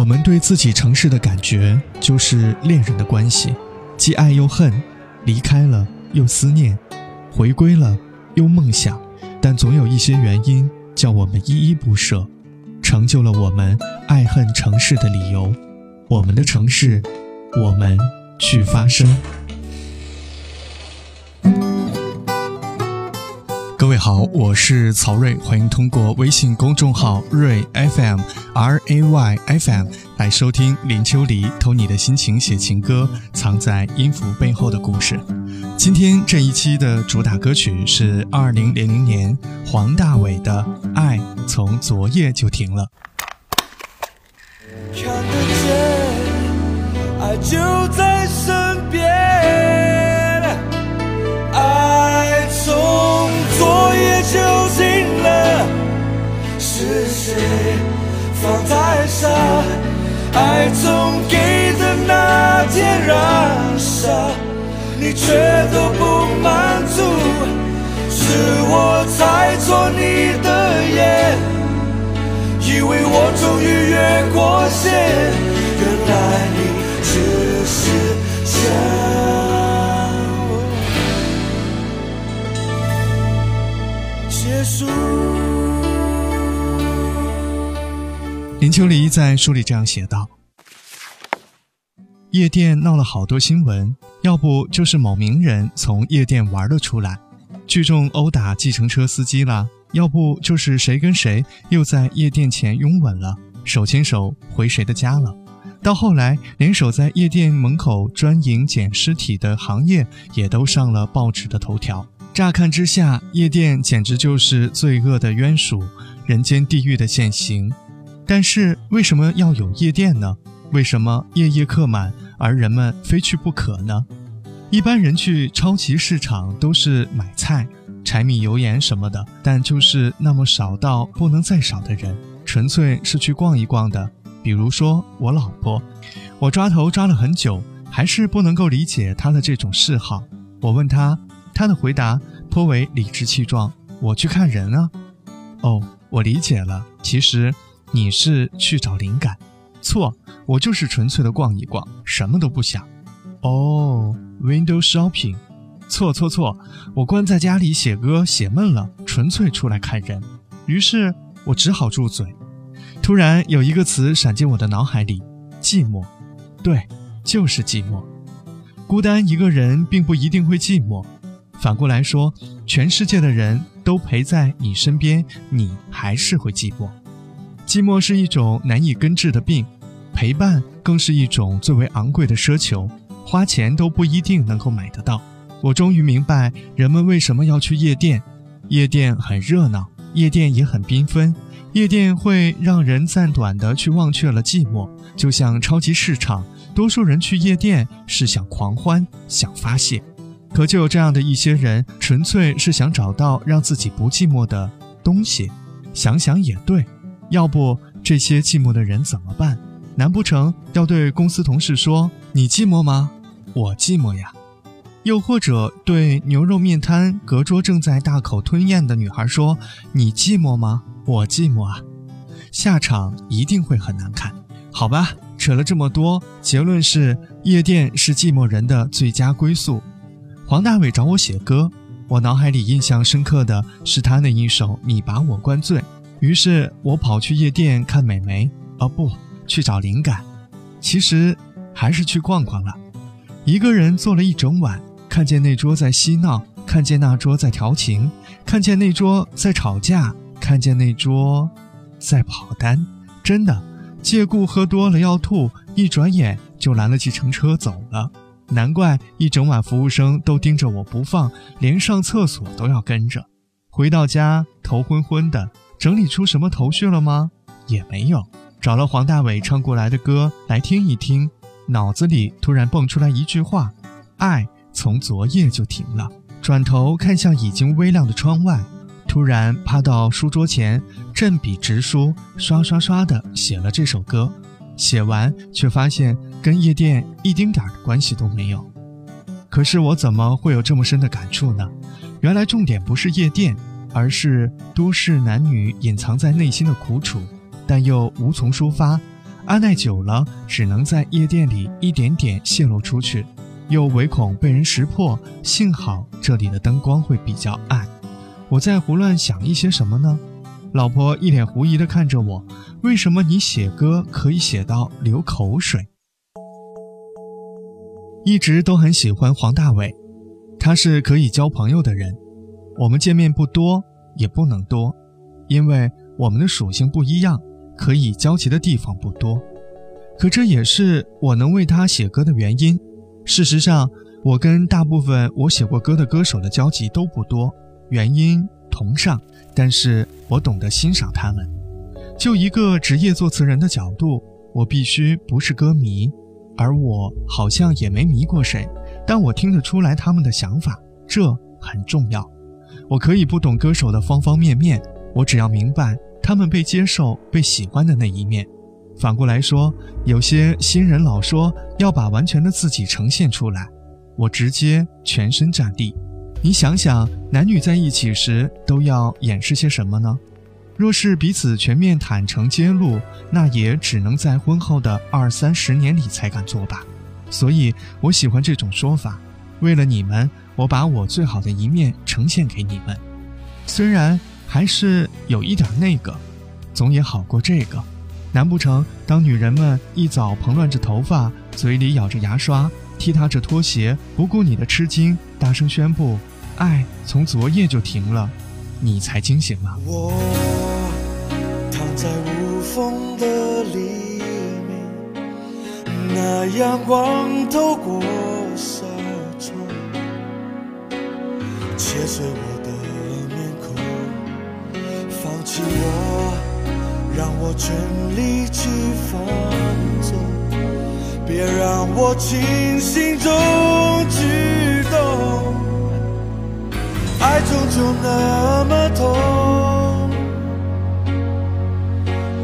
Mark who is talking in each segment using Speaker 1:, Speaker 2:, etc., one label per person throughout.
Speaker 1: 我们对自己城市的感觉，就是恋人的关系，既爱又恨，离开了又思念，回归了又梦想，但总有一些原因叫我们依依不舍，成就了我们爱恨城市的理由。我们的城市，我们去发声。好，我是曹睿，欢迎通过微信公众号睿 FM R A Y F M 来收听林秋离偷你的心情写情歌，藏在音符背后的故事。今天这一期的主打歌曲是二零零零年黄大炜的《爱从昨夜就停了》。
Speaker 2: 看得见，爱就在爱从给的那天燃烧，你却都不满足，是我猜错你的眼，以为我终于越过线，原来你只是想。结束。
Speaker 1: 林秋离在书里这样写道：“夜店闹了好多新闻，要不就是某名人从夜店玩了出来，聚众殴打计程车司机了；要不就是谁跟谁又在夜店前拥吻了，手牵手回谁的家了。到后来，连守在夜店门口专营捡尸体的行业也都上了报纸的头条。乍看之下，夜店简直就是罪恶的冤属，人间地狱的现形。”但是为什么要有夜店呢？为什么夜夜客满，而人们非去不可呢？一般人去超级市场都是买菜、柴米油盐什么的，但就是那么少到不能再少的人，纯粹是去逛一逛的。比如说我老婆，我抓头抓了很久，还是不能够理解她的这种嗜好。我问她，她的回答颇为理直气壮：“我去看人啊。”哦，我理解了，其实。你是去找灵感，错，我就是纯粹的逛一逛，什么都不想。哦，window shopping，错错错，我关在家里写歌写闷了，纯粹出来看人。于是我只好住嘴。突然有一个词闪进我的脑海里：寂寞。对，就是寂寞。孤单一个人并不一定会寂寞，反过来说，全世界的人都陪在你身边，你还是会寂寞。寂寞是一种难以根治的病，陪伴更是一种最为昂贵的奢求，花钱都不一定能够买得到。我终于明白人们为什么要去夜店，夜店很热闹，夜店也很缤纷，夜店会让人暂短的去忘却了寂寞，就像超级市场，多数人去夜店是想狂欢，想发泄，可就有这样的一些人，纯粹是想找到让自己不寂寞的东西。想想也对。要不这些寂寞的人怎么办？难不成要对公司同事说“你寂寞吗？我寂寞呀”？又或者对牛肉面摊隔桌正在大口吞咽的女孩说“你寂寞吗？我寂寞啊”？下场一定会很难看。好吧，扯了这么多，结论是夜店是寂寞人的最佳归宿。黄大炜找我写歌，我脑海里印象深刻的是他那一首《你把我灌醉》。于是我跑去夜店看美眉，哦不，去找灵感。其实还是去逛逛了。一个人坐了一整晚，看见那桌在嬉闹，看见那桌在调情，看见那桌在吵架，看见那桌在跑单。真的，借故喝多了要吐，一转眼就拦了计程车走了。难怪一整晚服务生都盯着我不放，连上厕所都要跟着。回到家头昏昏的。整理出什么头绪了吗？也没有。找了黄大炜唱过来的歌来听一听，脑子里突然蹦出来一句话：“爱从昨夜就停了。”转头看向已经微亮的窗外，突然趴到书桌前，振笔直书，刷刷刷的写了这首歌。写完却发现跟夜店一丁点儿的关系都没有。可是我怎么会有这么深的感触呢？原来重点不是夜店。而是都市男女隐藏在内心的苦楚，但又无从抒发。按耐久了，只能在夜店里一点点泄露出去，又唯恐被人识破。幸好这里的灯光会比较暗。我在胡乱想一些什么呢？老婆一脸狐疑地看着我。为什么你写歌可以写到流口水？一直都很喜欢黄大炜，他是可以交朋友的人。我们见面不多，也不能多，因为我们的属性不一样，可以交集的地方不多。可这也是我能为他写歌的原因。事实上，我跟大部分我写过歌的歌手的交集都不多，原因同上，但是我懂得欣赏他们。就一个职业作词人的角度，我必须不是歌迷，而我好像也没迷过谁，但我听得出来他们的想法，这很重要。我可以不懂歌手的方方面面，我只要明白他们被接受、被喜欢的那一面。反过来说，有些新人老说要把完全的自己呈现出来，我直接全身占地。你想想，男女在一起时都要掩饰些什么呢？若是彼此全面坦诚揭露，那也只能在婚后的二三十年里才敢做吧。所以我喜欢这种说法。为了你们，我把我最好的一面呈现给你们。虽然还是有一点那个，总也好过这个。难不成当女人们一早蓬乱着头发，嘴里咬着牙刷，踢踏着拖鞋，不顾你的吃惊，大声宣布爱从昨夜就停了，你才惊醒吗？
Speaker 2: 在无风的黎明，那阳光透过别碎我的面孔。放弃我，让我全力去放纵，别让我清醒中剧动。爱终究那么痛。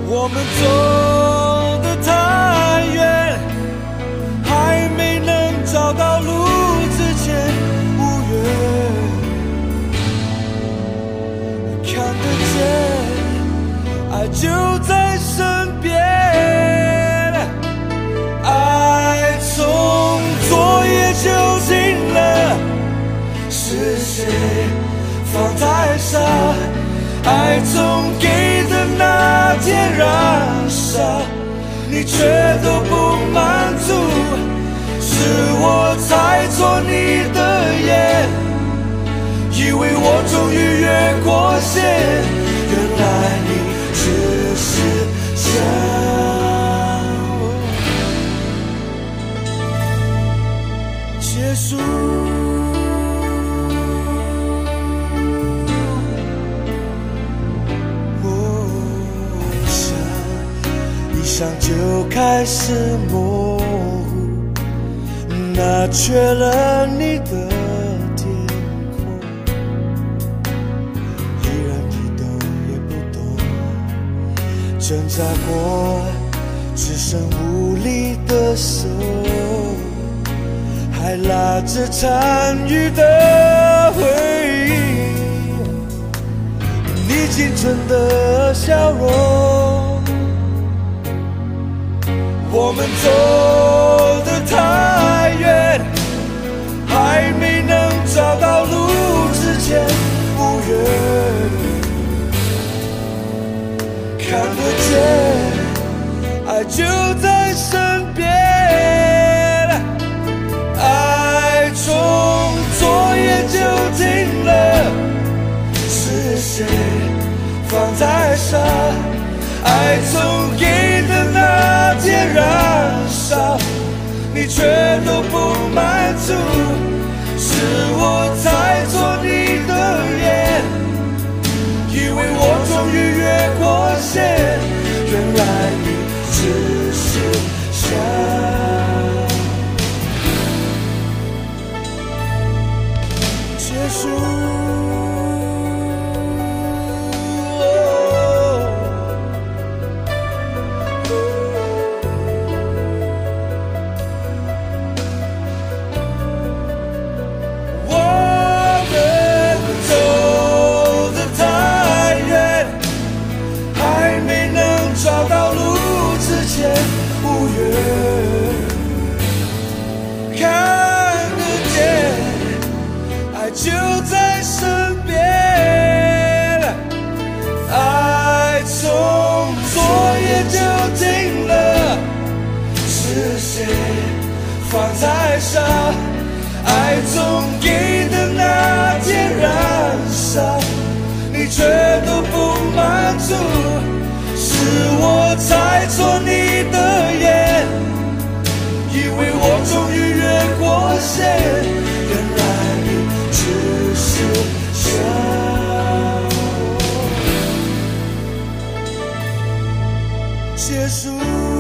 Speaker 2: 我们走就在身边。爱从昨夜就醒了，是谁放太傻？爱从给的那天燃烧，你却都不满足，是我猜错你的眼，以为我终于越过线，模糊，那缺了你的天空，依然一动也不动，挣扎过只剩无力的手，还拉着残余的回忆，你青春的笑容。我们走得太远，还没能找到路之前，无缘看得见，爱就在身边。爱从昨夜就停了，是谁放在沙？爱从给的那天燃烧，你却都不满足，是我猜错你的眼，以为我终于越过线，原来你只是想。无缘。看得见，爱就在身边。爱从昨夜就停了，是谁放在上？爱从给的那天燃烧，你却都不满足，是我猜错你。结束。